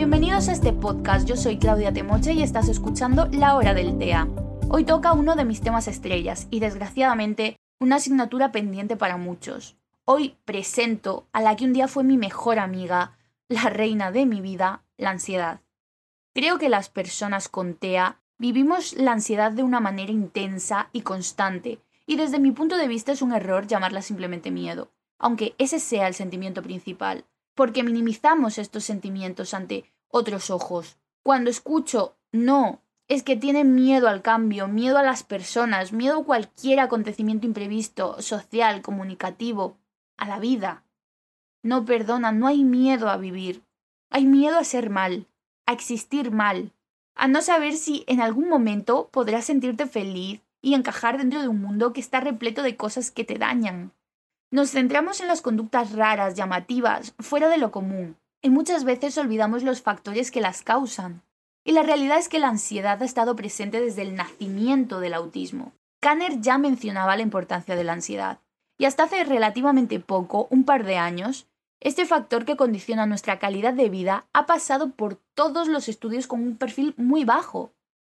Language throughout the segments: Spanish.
Bienvenidos a este podcast, yo soy Claudia Temoche y estás escuchando La Hora del TEA. Hoy toca uno de mis temas estrellas y desgraciadamente una asignatura pendiente para muchos. Hoy presento a la que un día fue mi mejor amiga, la reina de mi vida, la ansiedad. Creo que las personas con TEA vivimos la ansiedad de una manera intensa y constante, y desde mi punto de vista es un error llamarla simplemente miedo, aunque ese sea el sentimiento principal, porque minimizamos estos sentimientos ante otros ojos. Cuando escucho no, es que tienen miedo al cambio, miedo a las personas, miedo a cualquier acontecimiento imprevisto, social, comunicativo, a la vida. No perdona, no hay miedo a vivir. Hay miedo a ser mal, a existir mal, a no saber si en algún momento podrás sentirte feliz y encajar dentro de un mundo que está repleto de cosas que te dañan. Nos centramos en las conductas raras, llamativas, fuera de lo común, y muchas veces olvidamos los factores que las causan. Y la realidad es que la ansiedad ha estado presente desde el nacimiento del autismo. Kanner ya mencionaba la importancia de la ansiedad, y hasta hace relativamente poco, un par de años, este factor que condiciona nuestra calidad de vida ha pasado por todos los estudios con un perfil muy bajo.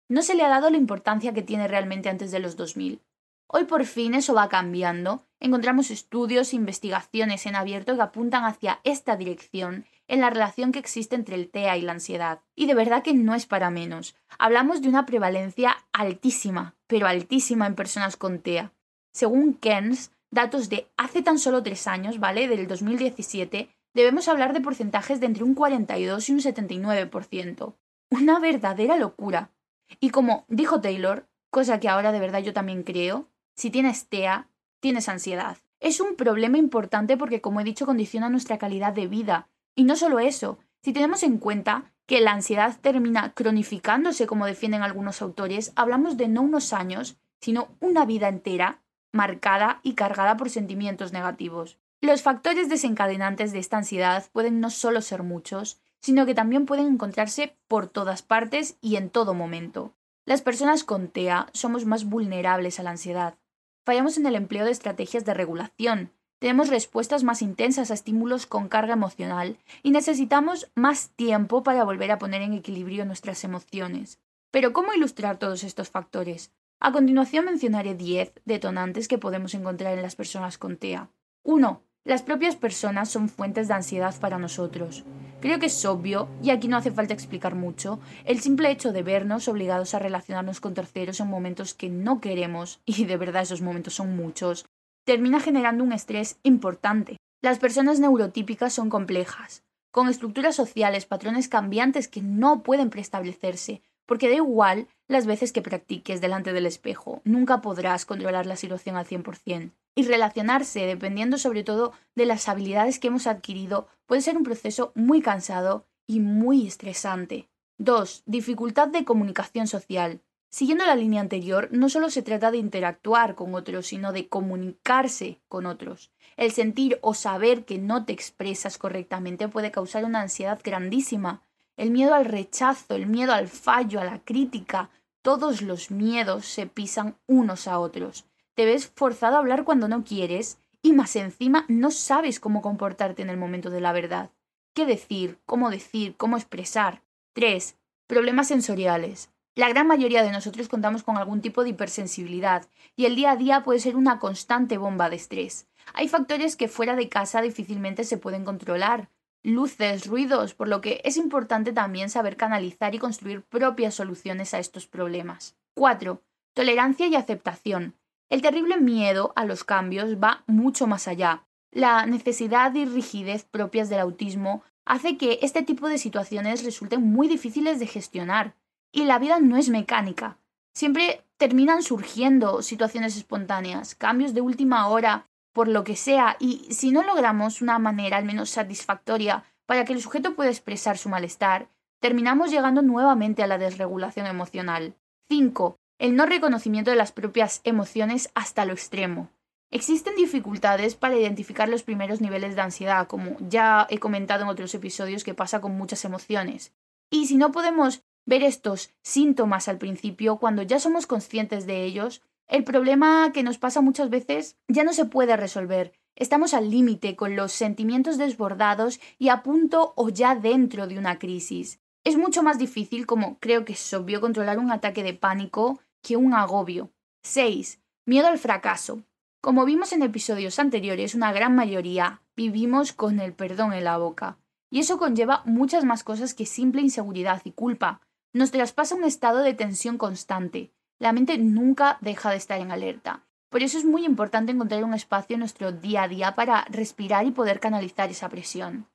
No se le ha dado la importancia que tiene realmente antes de los 2000. Hoy por fin eso va cambiando. Encontramos estudios e investigaciones en abierto que apuntan hacia esta dirección en la relación que existe entre el TEA y la ansiedad. Y de verdad que no es para menos. Hablamos de una prevalencia altísima, pero altísima en personas con TEA. Según Kens, datos de hace tan solo tres años, ¿vale? Del 2017, debemos hablar de porcentajes de entre un 42 y un 79%. Una verdadera locura. Y como dijo Taylor, cosa que ahora de verdad yo también creo, si tienes TEA, tienes ansiedad. Es un problema importante porque, como he dicho, condiciona nuestra calidad de vida. Y no solo eso, si tenemos en cuenta que la ansiedad termina cronificándose, como defienden algunos autores, hablamos de no unos años, sino una vida entera marcada y cargada por sentimientos negativos. Los factores desencadenantes de esta ansiedad pueden no solo ser muchos, sino que también pueden encontrarse por todas partes y en todo momento. Las personas con TEA somos más vulnerables a la ansiedad. Fallamos en el empleo de estrategias de regulación, tenemos respuestas más intensas a estímulos con carga emocional y necesitamos más tiempo para volver a poner en equilibrio nuestras emociones. Pero ¿cómo ilustrar todos estos factores? A continuación mencionaré 10 detonantes que podemos encontrar en las personas con TEA. 1. Las propias personas son fuentes de ansiedad para nosotros. Creo que es obvio, y aquí no hace falta explicar mucho, el simple hecho de vernos obligados a relacionarnos con terceros en momentos que no queremos, y de verdad esos momentos son muchos, termina generando un estrés importante. Las personas neurotípicas son complejas, con estructuras sociales, patrones cambiantes que no pueden preestablecerse, porque da igual las veces que practiques delante del espejo, nunca podrás controlar la situación al 100%. Y relacionarse, dependiendo sobre todo de las habilidades que hemos adquirido, puede ser un proceso muy cansado y muy estresante. 2. Dificultad de comunicación social. Siguiendo la línea anterior, no solo se trata de interactuar con otros, sino de comunicarse con otros. El sentir o saber que no te expresas correctamente puede causar una ansiedad grandísima. El miedo al rechazo, el miedo al fallo, a la crítica, todos los miedos se pisan unos a otros. Te ves forzado a hablar cuando no quieres y más encima no sabes cómo comportarte en el momento de la verdad. ¿Qué decir? ¿Cómo decir? ¿Cómo expresar? 3. Problemas sensoriales. La gran mayoría de nosotros contamos con algún tipo de hipersensibilidad y el día a día puede ser una constante bomba de estrés. Hay factores que fuera de casa difícilmente se pueden controlar, luces, ruidos, por lo que es importante también saber canalizar y construir propias soluciones a estos problemas. 4. Tolerancia y aceptación. El terrible miedo a los cambios va mucho más allá. La necesidad y rigidez propias del autismo hace que este tipo de situaciones resulten muy difíciles de gestionar y la vida no es mecánica. Siempre terminan surgiendo situaciones espontáneas, cambios de última hora, por lo que sea, y si no logramos una manera al menos satisfactoria para que el sujeto pueda expresar su malestar, terminamos llegando nuevamente a la desregulación emocional. 5. El no reconocimiento de las propias emociones hasta lo extremo. Existen dificultades para identificar los primeros niveles de ansiedad, como ya he comentado en otros episodios que pasa con muchas emociones. Y si no podemos ver estos síntomas al principio, cuando ya somos conscientes de ellos, el problema que nos pasa muchas veces ya no se puede resolver Estamos al límite con los sentimientos desbordados y a punto o ya dentro de una crisis. Es mucho más difícil, como creo que es obvio, controlar un ataque de pánico que un agobio. 6. Miedo al fracaso. Como vimos en episodios anteriores, una gran mayoría vivimos con el perdón en la boca. Y eso conlleva muchas más cosas que simple inseguridad y culpa. Nos traspasa un estado de tensión constante. La mente nunca deja de estar en alerta. Por eso es muy importante encontrar un espacio en nuestro día a día para respirar y poder canalizar esa presión.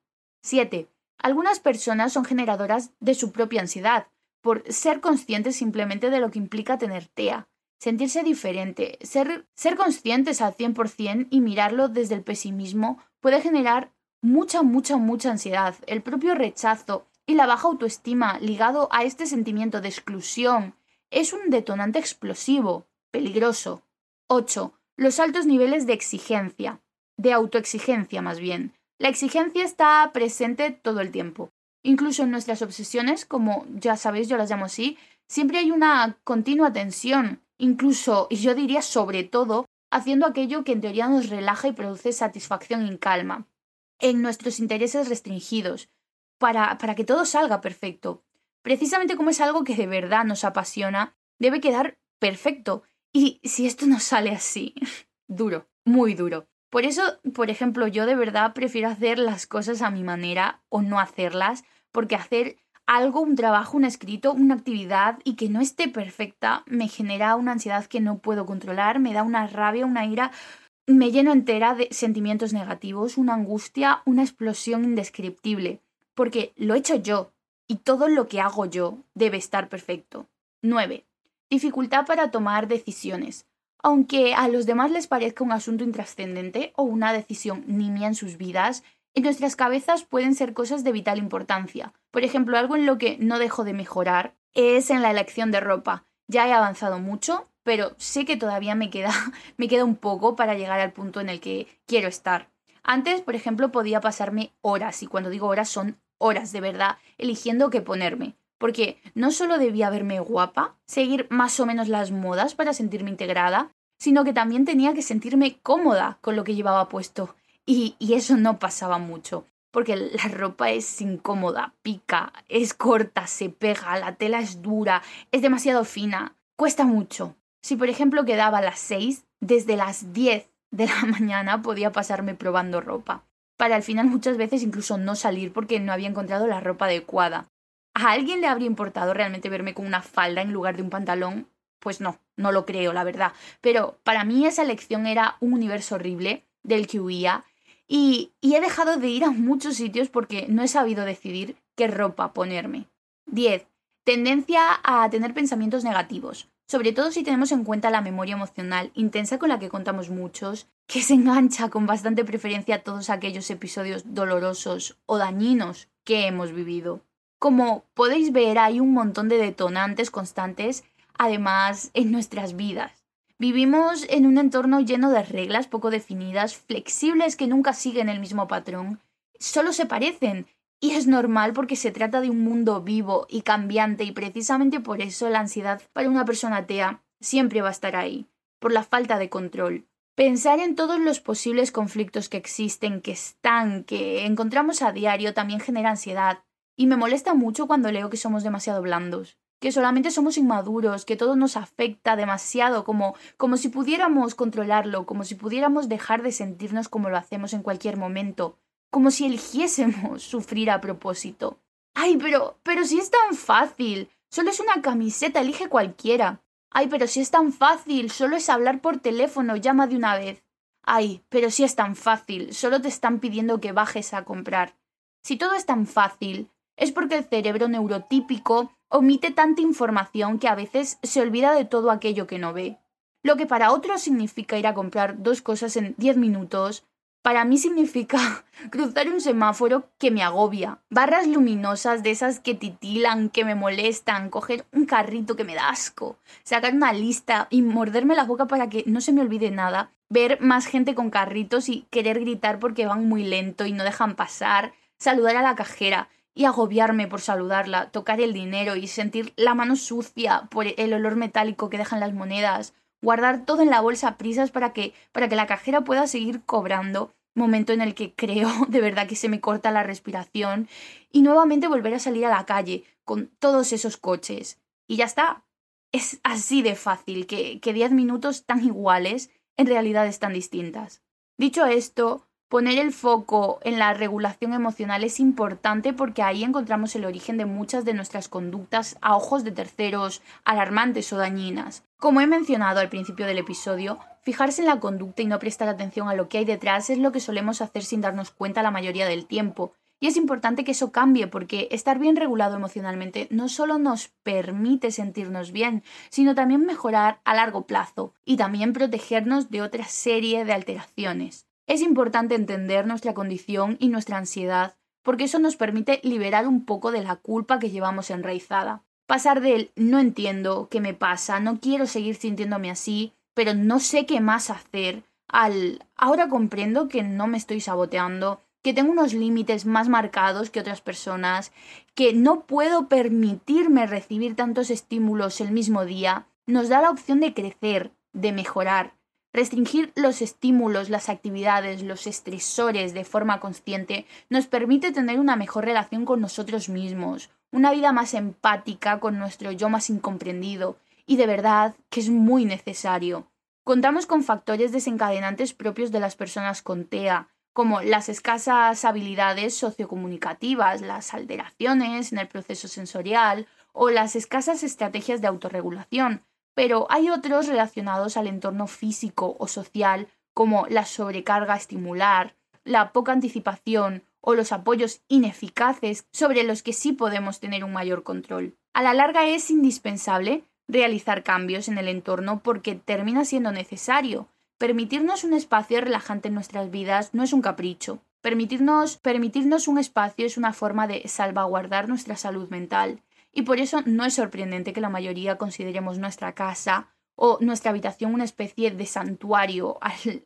7. Algunas personas son generadoras de su propia ansiedad, por ser conscientes simplemente de lo que implica tener TEA, sentirse diferente, ser, ser conscientes al 100% y mirarlo desde el pesimismo puede generar mucha, mucha, mucha ansiedad. El propio rechazo y la baja autoestima ligado a este sentimiento de exclusión es un detonante explosivo, peligroso. 8. Los altos niveles de exigencia, de autoexigencia más bien. La exigencia está presente todo el tiempo. Incluso en nuestras obsesiones, como ya sabéis, yo las llamo así, siempre hay una continua tensión, incluso, y yo diría sobre todo, haciendo aquello que en teoría nos relaja y produce satisfacción y calma, en nuestros intereses restringidos, para, para que todo salga perfecto. Precisamente como es algo que de verdad nos apasiona, debe quedar perfecto. Y si esto no sale así, duro, muy duro. Por eso, por ejemplo, yo de verdad prefiero hacer las cosas a mi manera o no hacerlas, porque hacer algo, un trabajo, un escrito, una actividad y que no esté perfecta me genera una ansiedad que no puedo controlar, me da una rabia, una ira, me lleno entera de sentimientos negativos, una angustia, una explosión indescriptible, porque lo he hecho yo y todo lo que hago yo debe estar perfecto. 9. Dificultad para tomar decisiones aunque a los demás les parezca un asunto intrascendente o una decisión nimia en sus vidas, en nuestras cabezas pueden ser cosas de vital importancia. Por ejemplo, algo en lo que no dejo de mejorar es en la elección de ropa. Ya he avanzado mucho, pero sé que todavía me queda, me queda un poco para llegar al punto en el que quiero estar. Antes, por ejemplo, podía pasarme horas, y cuando digo horas son horas de verdad, eligiendo qué ponerme porque no solo debía verme guapa, seguir más o menos las modas para sentirme integrada, sino que también tenía que sentirme cómoda con lo que llevaba puesto. Y, y eso no pasaba mucho, porque la ropa es incómoda, pica, es corta, se pega, la tela es dura, es demasiado fina, cuesta mucho. Si por ejemplo quedaba a las 6, desde las 10 de la mañana podía pasarme probando ropa, para al final muchas veces incluso no salir porque no había encontrado la ropa adecuada. ¿A alguien le habría importado realmente verme con una falda en lugar de un pantalón? Pues no, no lo creo, la verdad. Pero para mí esa elección era un universo horrible del que huía y, y he dejado de ir a muchos sitios porque no he sabido decidir qué ropa ponerme. 10. Tendencia a tener pensamientos negativos, sobre todo si tenemos en cuenta la memoria emocional intensa con la que contamos muchos, que se engancha con bastante preferencia a todos aquellos episodios dolorosos o dañinos que hemos vivido. Como podéis ver, hay un montón de detonantes constantes, además, en nuestras vidas. Vivimos en un entorno lleno de reglas poco definidas, flexibles que nunca siguen el mismo patrón, solo se parecen, y es normal porque se trata de un mundo vivo y cambiante y precisamente por eso la ansiedad para una persona atea siempre va a estar ahí, por la falta de control. Pensar en todos los posibles conflictos que existen, que están, que encontramos a diario también genera ansiedad, y me molesta mucho cuando leo que somos demasiado blandos, que solamente somos inmaduros, que todo nos afecta demasiado, como, como si pudiéramos controlarlo, como si pudiéramos dejar de sentirnos como lo hacemos en cualquier momento, como si eligiésemos sufrir a propósito. Ay, pero, pero si es tan fácil, solo es una camiseta, elige cualquiera. Ay, pero si es tan fácil, solo es hablar por teléfono, llama de una vez. Ay, pero si es tan fácil, solo te están pidiendo que bajes a comprar. Si todo es tan fácil, es porque el cerebro neurotípico omite tanta información que a veces se olvida de todo aquello que no ve. Lo que para otros significa ir a comprar dos cosas en 10 minutos, para mí significa cruzar un semáforo que me agobia, barras luminosas de esas que titilan, que me molestan, coger un carrito que me da asco, sacar una lista y morderme la boca para que no se me olvide nada, ver más gente con carritos y querer gritar porque van muy lento y no dejan pasar, saludar a la cajera y agobiarme por saludarla, tocar el dinero y sentir la mano sucia por el olor metálico que dejan las monedas, guardar todo en la bolsa a prisas para que, para que la cajera pueda seguir cobrando, momento en el que creo de verdad que se me corta la respiración, y nuevamente volver a salir a la calle con todos esos coches. Y ya está. Es así de fácil que, que 10 minutos tan iguales en realidad están distintas. Dicho esto, Poner el foco en la regulación emocional es importante porque ahí encontramos el origen de muchas de nuestras conductas a ojos de terceros alarmantes o dañinas. Como he mencionado al principio del episodio, fijarse en la conducta y no prestar atención a lo que hay detrás es lo que solemos hacer sin darnos cuenta la mayoría del tiempo. Y es importante que eso cambie porque estar bien regulado emocionalmente no solo nos permite sentirnos bien, sino también mejorar a largo plazo y también protegernos de otra serie de alteraciones. Es importante entender nuestra condición y nuestra ansiedad, porque eso nos permite liberar un poco de la culpa que llevamos enraizada. Pasar del no entiendo qué me pasa, no quiero seguir sintiéndome así, pero no sé qué más hacer, al ahora comprendo que no me estoy saboteando, que tengo unos límites más marcados que otras personas, que no puedo permitirme recibir tantos estímulos el mismo día, nos da la opción de crecer, de mejorar, Restringir los estímulos, las actividades, los estresores de forma consciente nos permite tener una mejor relación con nosotros mismos, una vida más empática con nuestro yo más incomprendido, y de verdad que es muy necesario. Contamos con factores desencadenantes propios de las personas con TEA, como las escasas habilidades sociocomunicativas, las alteraciones en el proceso sensorial o las escasas estrategias de autorregulación, pero hay otros relacionados al entorno físico o social, como la sobrecarga estimular, la poca anticipación o los apoyos ineficaces sobre los que sí podemos tener un mayor control. A la larga es indispensable realizar cambios en el entorno porque termina siendo necesario. Permitirnos un espacio relajante en nuestras vidas no es un capricho. Permitirnos, permitirnos un espacio es una forma de salvaguardar nuestra salud mental y por eso no es sorprendente que la mayoría consideremos nuestra casa o nuestra habitación una especie de santuario,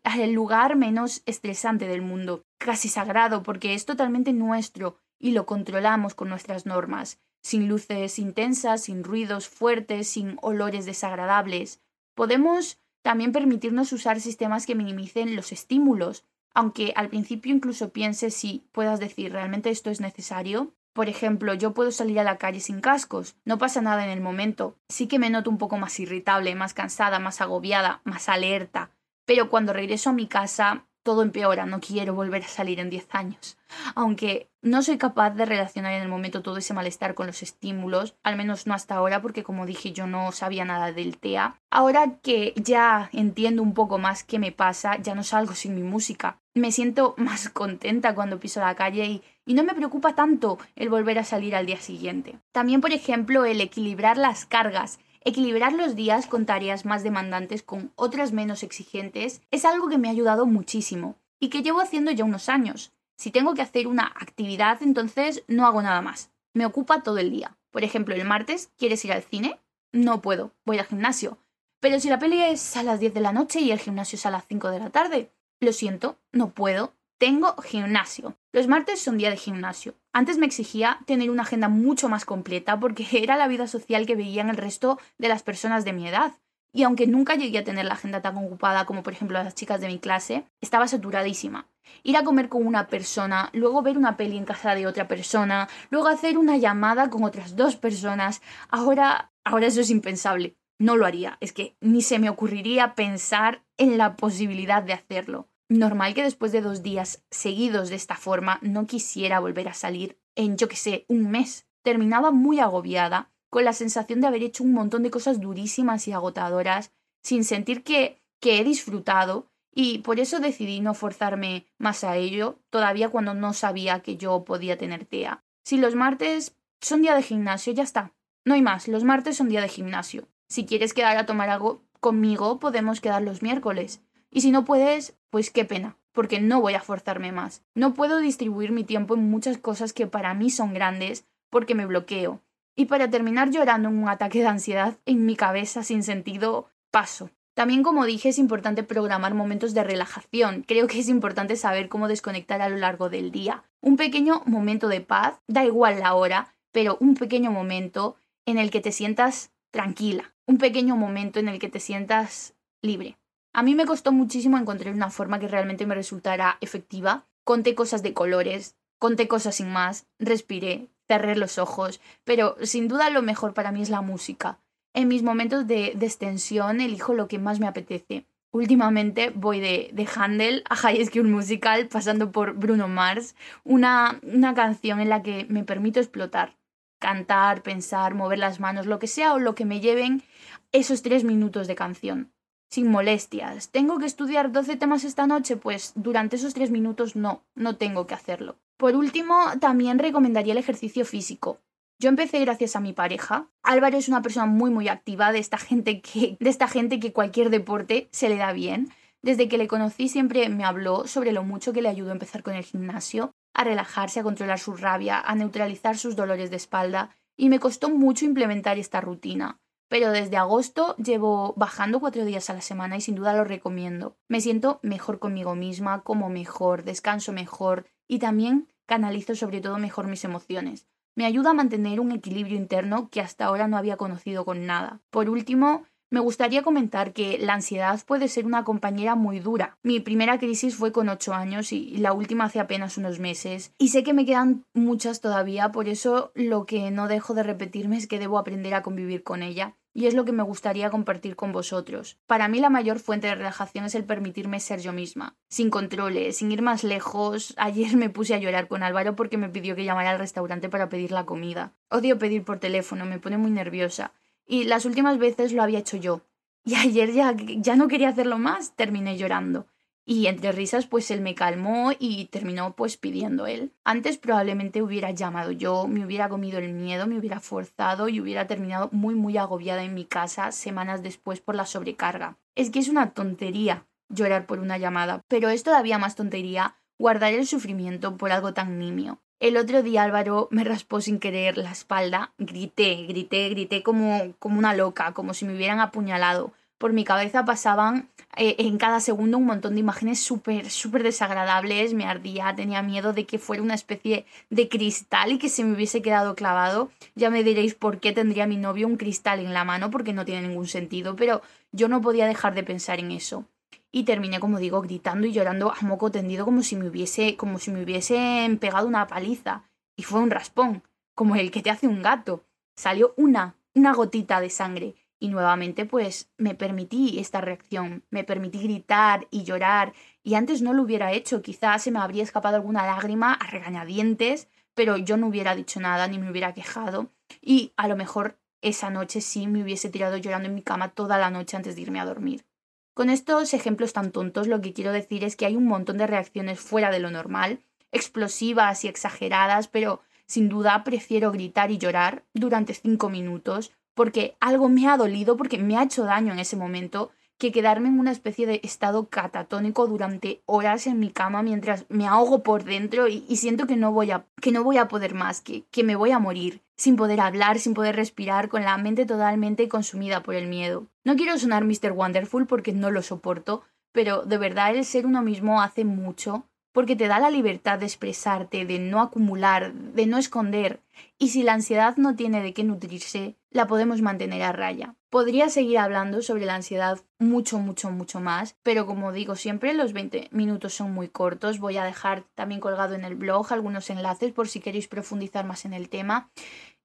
al, lugar menos estresante del mundo, casi sagrado, porque es totalmente nuestro y lo controlamos con nuestras normas, sin luces intensas, sin ruidos fuertes, sin olores desagradables. Podemos también permitirnos usar sistemas que minimicen los estímulos, aunque al principio incluso pienses si puedas decir realmente esto es necesario. Por ejemplo, yo puedo salir a la calle sin cascos, no pasa nada en el momento. Sí que me noto un poco más irritable, más cansada, más agobiada, más alerta. Pero cuando regreso a mi casa, todo empeora, no quiero volver a salir en 10 años. Aunque no soy capaz de relacionar en el momento todo ese malestar con los estímulos, al menos no hasta ahora, porque como dije yo no sabía nada del TEA. Ahora que ya entiendo un poco más qué me pasa, ya no salgo sin mi música. Me siento más contenta cuando piso la calle y y no me preocupa tanto el volver a salir al día siguiente. También, por ejemplo, el equilibrar las cargas, equilibrar los días con tareas más demandantes con otras menos exigentes, es algo que me ha ayudado muchísimo y que llevo haciendo ya unos años. Si tengo que hacer una actividad, entonces no hago nada más. Me ocupa todo el día. Por ejemplo, el martes, ¿quieres ir al cine? No puedo, voy al gimnasio. Pero si la peli es a las 10 de la noche y el gimnasio es a las 5 de la tarde, lo siento, no puedo, tengo gimnasio. Los martes son día de gimnasio. Antes me exigía tener una agenda mucho más completa porque era la vida social que veía en el resto de las personas de mi edad. Y aunque nunca llegué a tener la agenda tan ocupada como por ejemplo las chicas de mi clase, estaba saturadísima. Ir a comer con una persona, luego ver una peli en casa de otra persona, luego hacer una llamada con otras dos personas, ahora, ahora eso es impensable. No lo haría, es que ni se me ocurriría pensar en la posibilidad de hacerlo. Normal que después de dos días seguidos de esta forma no quisiera volver a salir en, yo que sé, un mes. Terminaba muy agobiada, con la sensación de haber hecho un montón de cosas durísimas y agotadoras, sin sentir que, que he disfrutado, y por eso decidí no forzarme más a ello, todavía cuando no sabía que yo podía tener TEA. Si los martes son día de gimnasio, ya está. No hay más, los martes son día de gimnasio. Si quieres quedar a tomar algo conmigo, podemos quedar los miércoles. Y si no puedes, pues qué pena, porque no voy a forzarme más. No puedo distribuir mi tiempo en muchas cosas que para mí son grandes porque me bloqueo. Y para terminar llorando en un ataque de ansiedad en mi cabeza sin sentido, paso. También, como dije, es importante programar momentos de relajación. Creo que es importante saber cómo desconectar a lo largo del día. Un pequeño momento de paz, da igual la hora, pero un pequeño momento en el que te sientas tranquila. Un pequeño momento en el que te sientas libre. A mí me costó muchísimo encontrar una forma que realmente me resultara efectiva. Conté cosas de colores, conté cosas sin más, respiré, cerré los ojos, pero sin duda lo mejor para mí es la música. En mis momentos de extensión elijo lo que más me apetece. Últimamente voy de, de Handel a High School Musical pasando por Bruno Mars, una, una canción en la que me permito explotar, cantar, pensar, mover las manos, lo que sea o lo que me lleven esos tres minutos de canción. Sin molestias. ¿Tengo que estudiar 12 temas esta noche? Pues durante esos tres minutos no, no tengo que hacerlo. Por último, también recomendaría el ejercicio físico. Yo empecé gracias a mi pareja. Álvaro es una persona muy muy activa, de esta gente que de esta gente que cualquier deporte se le da bien. Desde que le conocí siempre me habló sobre lo mucho que le ayudó a empezar con el gimnasio, a relajarse, a controlar su rabia, a neutralizar sus dolores de espalda, y me costó mucho implementar esta rutina. Pero desde agosto llevo bajando cuatro días a la semana y sin duda lo recomiendo. Me siento mejor conmigo misma, como mejor, descanso mejor y también canalizo sobre todo mejor mis emociones. Me ayuda a mantener un equilibrio interno que hasta ahora no había conocido con nada. Por último, me gustaría comentar que la ansiedad puede ser una compañera muy dura. Mi primera crisis fue con 8 años y la última hace apenas unos meses. Y sé que me quedan muchas todavía, por eso lo que no dejo de repetirme es que debo aprender a convivir con ella y es lo que me gustaría compartir con vosotros. Para mí la mayor fuente de relajación es el permitirme ser yo misma, sin controles, sin ir más lejos. Ayer me puse a llorar con Álvaro porque me pidió que llamara al restaurante para pedir la comida. Odio pedir por teléfono, me pone muy nerviosa. Y las últimas veces lo había hecho yo. Y ayer ya, ya no quería hacerlo más, terminé llorando. Y entre risas, pues él me calmó y terminó pues pidiendo él. Antes probablemente hubiera llamado yo, me hubiera comido el miedo, me hubiera forzado y hubiera terminado muy muy agobiada en mi casa semanas después por la sobrecarga. Es que es una tontería llorar por una llamada, pero es todavía más tontería guardar el sufrimiento por algo tan nimio. El otro día Álvaro me raspó sin querer la espalda, grité, grité, grité como, como una loca, como si me hubieran apuñalado por mi cabeza pasaban eh, en cada segundo un montón de imágenes súper, súper desagradables, me ardía, tenía miedo de que fuera una especie de cristal y que se me hubiese quedado clavado. Ya me diréis por qué tendría mi novio un cristal en la mano, porque no tiene ningún sentido, pero yo no podía dejar de pensar en eso. Y terminé, como digo, gritando y llorando a moco tendido como si me hubiese, como si me hubiesen pegado una paliza. Y fue un raspón, como el que te hace un gato. Salió una, una gotita de sangre y nuevamente pues me permití esta reacción, me permití gritar y llorar y antes no lo hubiera hecho, quizás se me habría escapado alguna lágrima a regañadientes, pero yo no hubiera dicho nada ni me hubiera quejado y a lo mejor esa noche sí me hubiese tirado llorando en mi cama toda la noche antes de irme a dormir. Con estos ejemplos tan tontos lo que quiero decir es que hay un montón de reacciones fuera de lo normal, explosivas y exageradas, pero sin duda prefiero gritar y llorar durante cinco minutos porque algo me ha dolido, porque me ha hecho daño en ese momento, que quedarme en una especie de estado catatónico durante horas en mi cama mientras me ahogo por dentro y, siento que no voy a, que no voy a poder más, que, que me voy a morir, sin poder hablar, sin poder respirar, con la mente totalmente consumida por el miedo. No quiero sonar Mr. Wonderful porque no lo soporto, pero de verdad el ser uno mismo hace mucho porque te da la libertad de expresarte, de no acumular, de no esconder. Y si la ansiedad no tiene de qué nutrirse, la podemos mantener a raya. Podría seguir hablando sobre la ansiedad mucho, mucho, mucho más, pero como digo siempre, los 20 minutos son muy cortos. Voy a dejar también colgado en el blog algunos enlaces por si queréis profundizar más en el tema.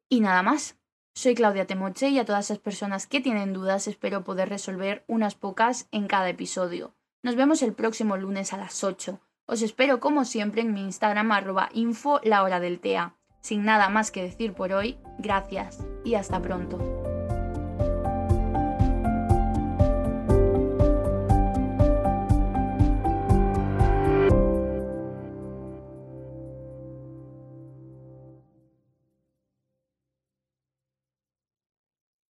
Y nada más. Soy Claudia Temoche y a todas esas personas que tienen dudas espero poder resolver unas pocas en cada episodio. Nos vemos el próximo lunes a las 8. Os espero como siempre en mi Instagram arroba info la hora del TEA. Sin nada más que decir por hoy, gracias y hasta pronto.